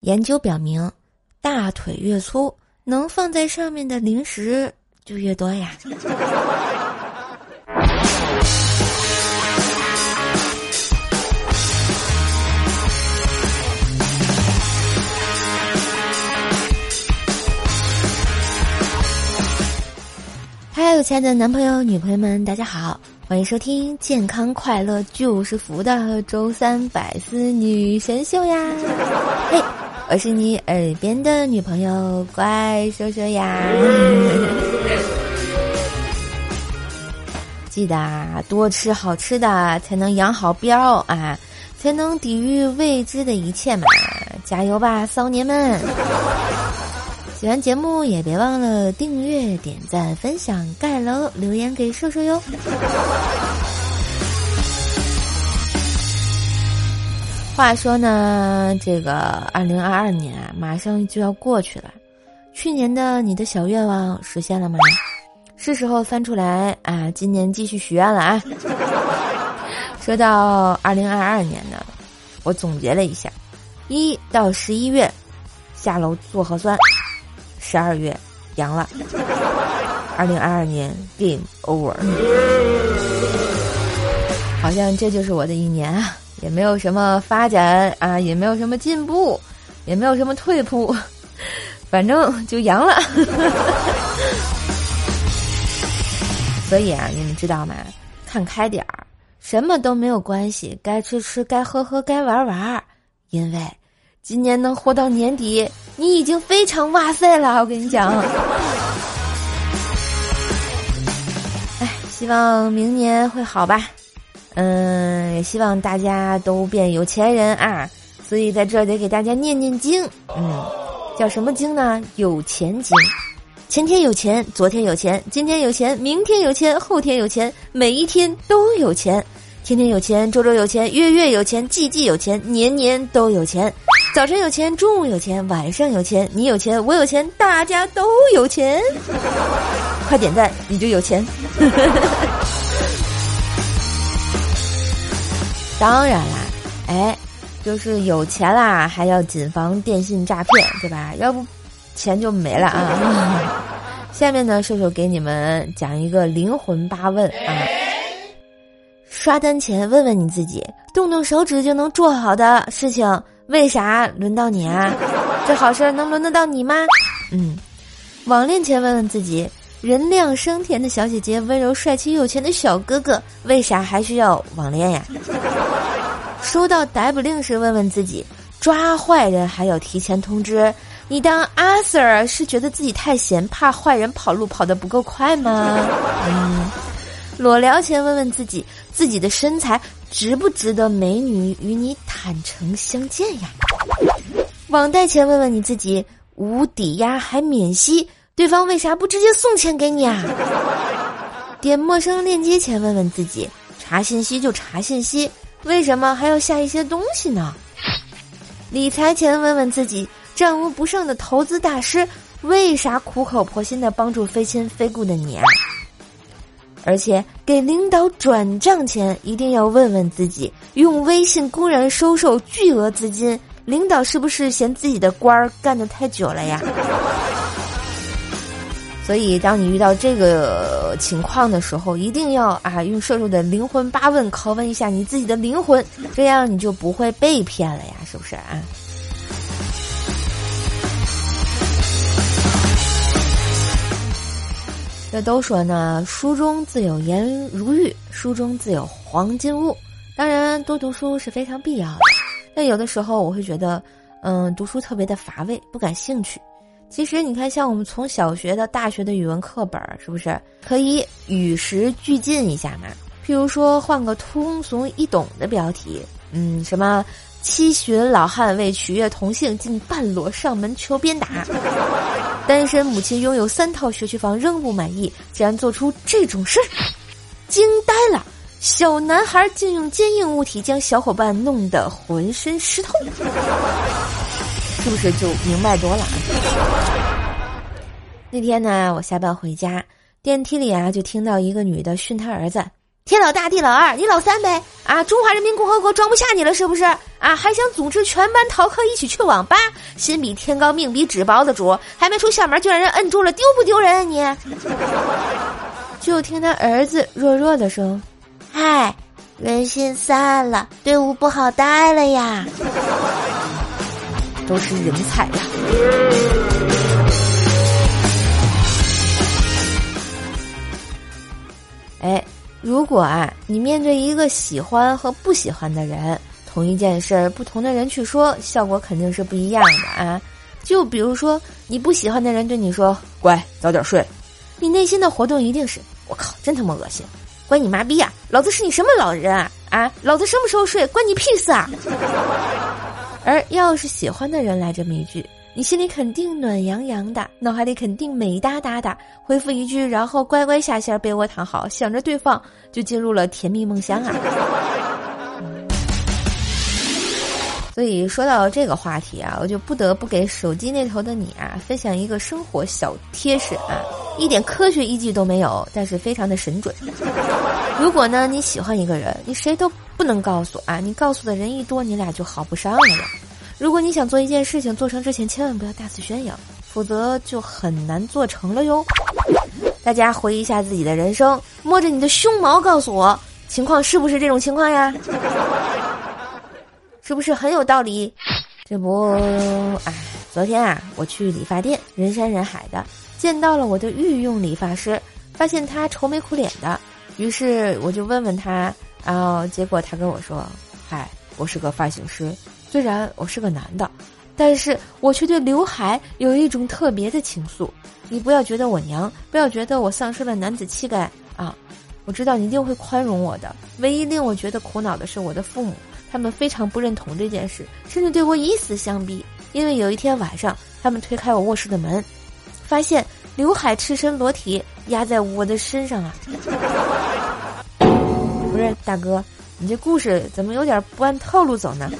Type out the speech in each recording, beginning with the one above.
研究表明，大腿越粗，能放在上面的零食就越多呀。嗨，亲爱的男朋友、女朋友们，大家好，欢迎收听健康快乐就是福的周三百思女神秀呀！嘿。我是你耳边的女朋友，乖说说呀。记得多吃好吃的，才能养好膘啊，才能抵御未知的一切嘛！加油吧，骚年们！喜欢节目也别忘了订阅、点赞、分享、盖楼、留言给瘦瘦哟。话说呢，这个二零二二年啊，马上就要过去了。去年的你的小愿望实现了吗？是时候翻出来啊，今年继续许愿了啊。说到二零二二年呢，我总结了一下：一到十一月下楼做核酸，十二月阳了。二零二二年 game over，好像这就是我的一年啊。也没有什么发展啊，也没有什么进步，也没有什么退步，反正就阳了。所以啊，你们知道吗？看开点儿，什么都没有关系，该吃吃，该喝喝，该玩玩。因为今年能活到年底，你已经非常哇塞了。我跟你讲，哎，希望明年会好吧。嗯，希望大家都变有钱人啊！所以在这得给大家念念经，嗯，叫什么经呢？有钱经。前天有钱，昨天有钱，今天有钱，明天有钱，后天有钱，每一天都有钱。天天有钱，周周有钱，月月有钱，季季有钱，年年都有钱。早晨有钱，中午有钱，晚上有钱，你有钱，我有钱，大家都有钱。快点赞，你就有钱。当然啦，哎，就是有钱啦，还要谨防电信诈骗，对吧？要不，钱就没了啊。下面呢，瘦瘦给你们讲一个灵魂八问啊。刷单前问问你自己，动动手指就能做好的事情，为啥轮到你啊？这好事能轮得到你吗？嗯。网恋前问问自己。人靓声甜的小姐姐，温柔帅气有钱的小哥哥，为啥还需要网恋呀？收到逮捕令时，问问自己：抓坏人还要提前通知？你当阿 Sir 是觉得自己太闲，怕坏人跑路跑得不够快吗？嗯。裸聊前问问自己：自己的身材值不值得美女与你坦诚相见呀？网贷前问问你自己：无抵押还免息？对方为啥不直接送钱给你啊？点陌生链接前问问自己：查信息就查信息，为什么还要下一些东西呢？理财前问问自己：战无不胜的投资大师，为啥苦口婆心的帮助非亲非故的你啊？而且给领导转账前一定要问问自己：用微信公然收受巨额资金，领导是不是嫌自己的官儿干得太久了呀？所以，当你遇到这个情况的时候，一定要啊，用射手的灵魂八问拷问一下你自己的灵魂，这样你就不会被骗了呀，是不是啊？这都说呢，书中自有颜如玉，书中自有黄金屋。当然，多读书是非常必要的，但有的时候我会觉得，嗯，读书特别的乏味，不感兴趣。其实你看，像我们从小学到大学的语文课本，是不是可以与时俱进一下嘛？譬如说，换个通俗易懂的标题，嗯，什么七旬老汉为取悦同性，竟半裸上门求鞭打；单身母亲拥有三套学区房仍不满意，竟然做出这种事儿，惊呆了！小男孩竟用坚硬物体将小伙伴弄得浑身湿透。是不是就明白多了？那天呢，我下班回家，电梯里啊，就听到一个女的训她儿子：“天老大地老二，你老三呗？啊，中华人民共和国装不下你了是不是？啊，还想组织全班逃课一起去网吧？心比天高命比纸薄的主，还没出校门就让人摁住了，丢不丢人啊你？就听他儿子弱弱的说：“嗨，人心散了，队伍不好带了呀。”都是人才呀！哎。如果啊，你面对一个喜欢和不喜欢的人，同一件事儿，不同的人去说，效果肯定是不一样的啊。就比如说，你不喜欢的人对你说“乖，早点睡”，你内心的活动一定是“我靠，真他妈恶心，关你妈逼啊！老子是你什么老人啊？啊，老子什么时候睡，关你屁事啊！”而要是喜欢的人来这么一句。你心里肯定暖洋洋的，脑海里肯定美哒哒的，回复一句，然后乖乖下线，被窝躺好，想着对方，就进入了甜蜜梦乡啊。所以说到这个话题啊，我就不得不给手机那头的你啊分享一个生活小贴士啊，一点科学依据都没有，但是非常的神准。如果呢你喜欢一个人，你谁都不能告诉啊，你告诉的人一多，你俩就好不上了。如果你想做一件事情，做成之前千万不要大肆宣扬，否则就很难做成了哟。大家回忆一下自己的人生，摸着你的胸毛告诉我，情况是不是这种情况呀？是不是很有道理？这不，哎，昨天啊，我去理发店，人山人海的，见到了我的御用理发师，发现他愁眉苦脸的，于是我就问问他，然后结果他跟我说：“嗨，我是个发型师。”虽然我是个男的，但是我却对刘海有一种特别的情愫。你不要觉得我娘，不要觉得我丧失了男子气概啊！我知道你一定会宽容我的。唯一令我觉得苦恼的是我的父母，他们非常不认同这件事，甚至对我以死相逼。因为有一天晚上，他们推开我卧室的门，发现刘海赤身裸体压在我的身上啊！不是大哥。你这故事怎么有点不按套路走呢？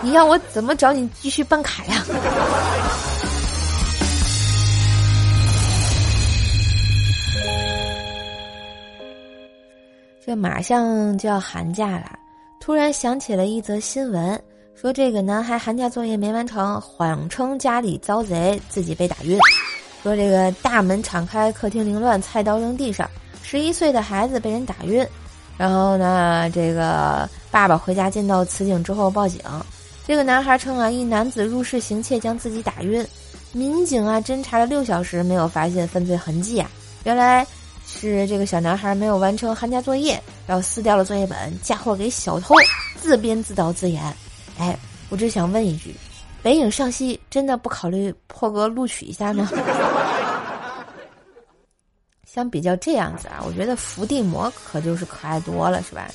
你让我怎么找你继续办卡呀？这马上就要寒假了，突然想起了一则新闻，说这个男孩寒假作业没完成，谎称家里遭贼，自己被打晕。说这个大门敞开，客厅凌乱，菜刀扔地上，十一岁的孩子被人打晕。然后呢，这个爸爸回家见到此景之后报警。这个男孩称啊，一男子入室行窃，将自己打晕。民警啊，侦查了六小时，没有发现犯罪痕迹啊。原来是这个小男孩没有完成寒假作业，然后撕掉了作业本，嫁祸给小偷，自编自导自演。哎，我只想问一句：北影上戏真的不考虑破格录取一下吗？相比较这样子啊，我觉得伏地魔可就是可爱多了，是吧？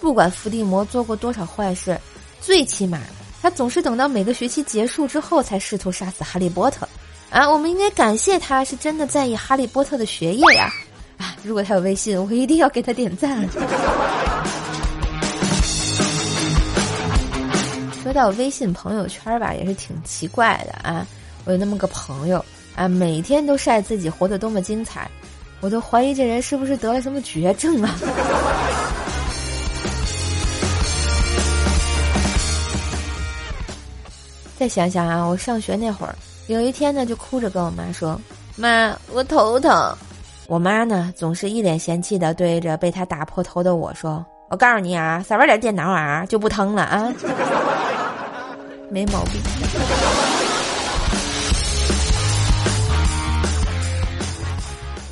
不管伏地魔做过多少坏事，最起码他总是等到每个学期结束之后才试图杀死哈利波特，啊，我们应该感谢他是真的在意哈利波特的学业呀！啊，如果他有微信，我一定要给他点赞。说到微信朋友圈吧，也是挺奇怪的啊。我有那么个朋友啊，每天都晒自己活得多么精彩。我都怀疑这人是不是得了什么绝症啊！再想想啊，我上学那会儿，有一天呢，就哭着跟我妈说：“妈，我头疼。”我妈呢，总是一脸嫌弃的对着被他打破头的我说：“我告诉你啊，少玩点电脑啊，就不疼了啊。”没毛病。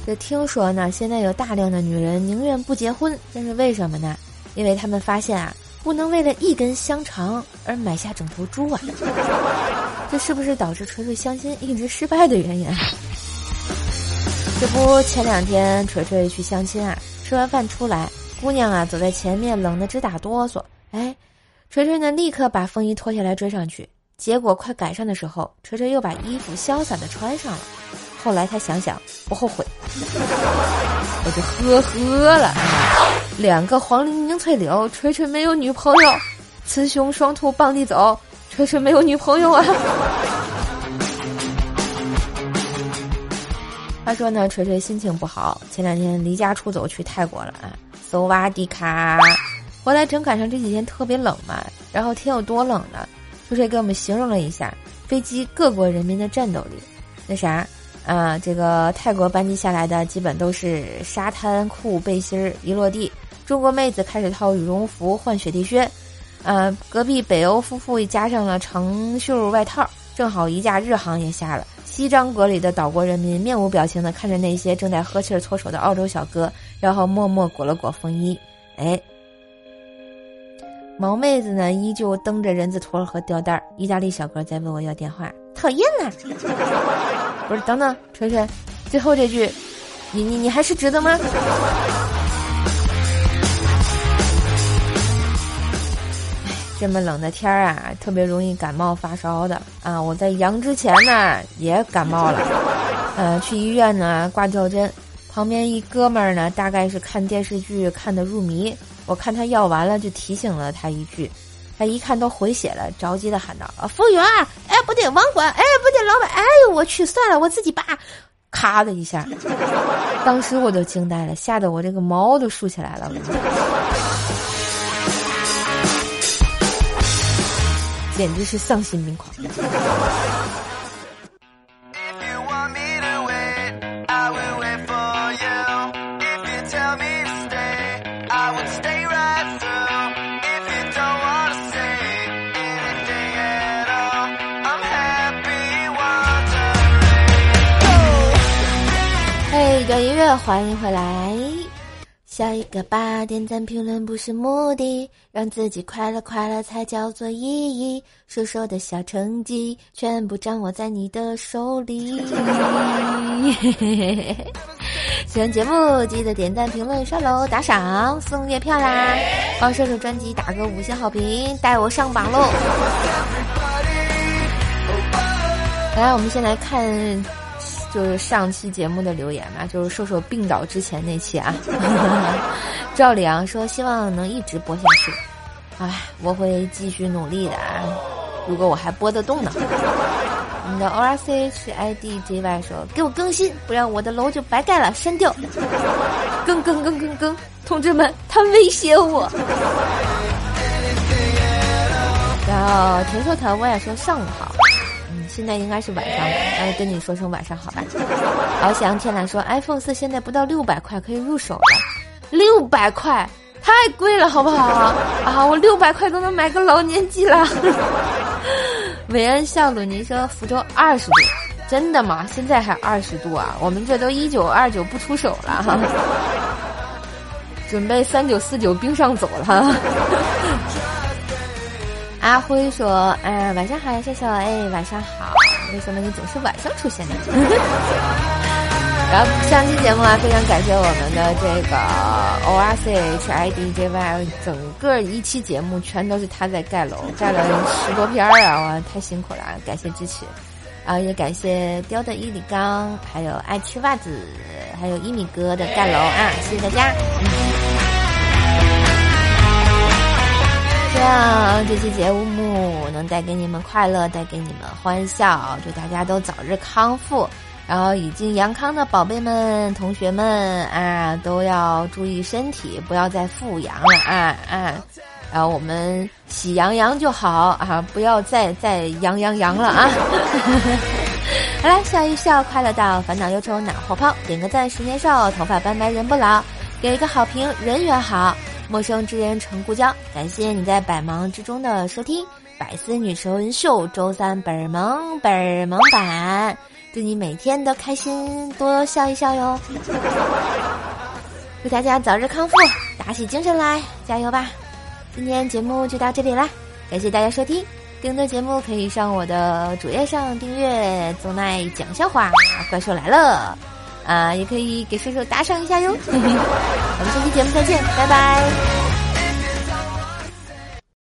这听说呢，现在有大量的女人宁愿不结婚，这是为什么呢？因为他们发现啊，不能为了一根香肠而买下整头猪啊！这是不是导致锤锤相亲一直失败的原因？这不，前两天锤锤去相亲啊，吃完饭出来，姑娘啊走在前面，冷得直打哆嗦。哎，锤锤呢立刻把风衣脱下来追上去，结果快赶上的时候，锤锤又把衣服潇洒的穿上了。后来他想想不后悔，我就呵呵了。两个黄鹂鸣翠柳，锤锤没有女朋友；雌雄双兔傍地走，锤锤没有女朋友啊。话说呢，锤锤心情不好，前两天离家出走去泰国了啊。搜哇迪卡。回来正赶上这几天特别冷嘛，然后天有多冷呢？秋水给我们形容了一下飞机各国人民的战斗力。那啥啊，这个泰国班机下来的基本都是沙滩裤背心儿，一落地，中国妹子开始套羽绒服换雪地靴，呃，隔壁北欧夫妇加上了长袖外套，正好一架日航也下了。西张阁里的岛国人民面无表情的看着那些正在呵气儿搓手的澳洲小哥，然后默默裹了裹风衣，哎。毛妹子呢，依旧蹬着人字拖和吊带儿。意大利小哥在问我要电话，讨厌呐！不是，等等，锤锤，最后这句，你你你还是值得吗？这么冷的天儿啊，特别容易感冒发烧的啊！我在阳之前呢也感冒了，呃，去医院呢挂吊针，旁边一哥们儿呢，大概是看电视剧看的入迷。我看他要完了，就提醒了他一句，他一看都回血了，着急的喊道：“啊，服务员，哎，不对，网管，哎，不对，老板，哎呦，我去，算了，我自己拔。”咔的一下，当时我就惊呆了，吓得我这个毛都竖起来了，简直是丧心病狂。欢迎回来。下一个吧，点赞评论不是目的，让自己快乐快乐才叫做意义。瘦瘦的小成绩，全部掌握在你的手里。喜欢节目记得点赞评论刷楼打赏送月票啦！帮瘦瘦专辑打个五星好评，带我上榜喽！来，我们先来看。就是上期节目的留言嘛，就是瘦瘦病倒之前那期啊。赵里昂说希望能一直播下去，哎，我会继续努力的啊。如果我还播得动呢。我们的 O R C H I D J Y 说给我更新，不然我的楼就白盖了，删掉。更更更更更，同志们，他威胁我。然后田寿腾我也说上午好。现在应该是晚上，哎，跟你说声晚上好吧。翱翔天蓝说，iPhone 四现在不到六百块可以入手了，六百块太贵了，好不好？啊，我六百块都能买个老年机了。韦恩笑鲁尼说，福州二十度，真的吗？现在还二十度啊？我们这都一九二九不出手了哈，准备三九四九冰上走了。阿辉说：“哎，晚上好呀，笑笑。哎，晚上好。为什么你总是晚上出现呢？” 然后上期节目啊，非常感谢我们的这个 O R C H I D J Y，整个一期节目全都是他在盖楼，盖了十多篇儿啊，哇，太辛苦了，感谢支持。啊，也感谢雕的伊里刚，还有爱吃袜子，还有一米哥的盖楼啊，谢谢大家。希望这期节目能带给你们快乐，带给你们欢笑，祝大家都早日康复。然后已经阳康的宝贝们、同学们啊，都要注意身体，不要再复阳了啊啊！然后我们喜羊羊就好啊，不要再再羊羊羊了啊！好了，笑一笑，快乐到烦恼忧愁脑后抛，点个赞十年少，头发斑白人不老，给一个好评人缘好。陌生之人成故交，感谢你在百忙之中的收听《百思女神秀》周三本儿萌本儿萌版，祝你每天都开心，多笑一笑哟！祝大家早日康复，打起精神来，加油吧！今天节目就到这里啦，感谢大家收听，更多节目可以上我的主页上订阅。宗奈讲笑话，怪兽来了。啊，也可以给叔叔打赏一下哟。我们下期节目再见，拜拜。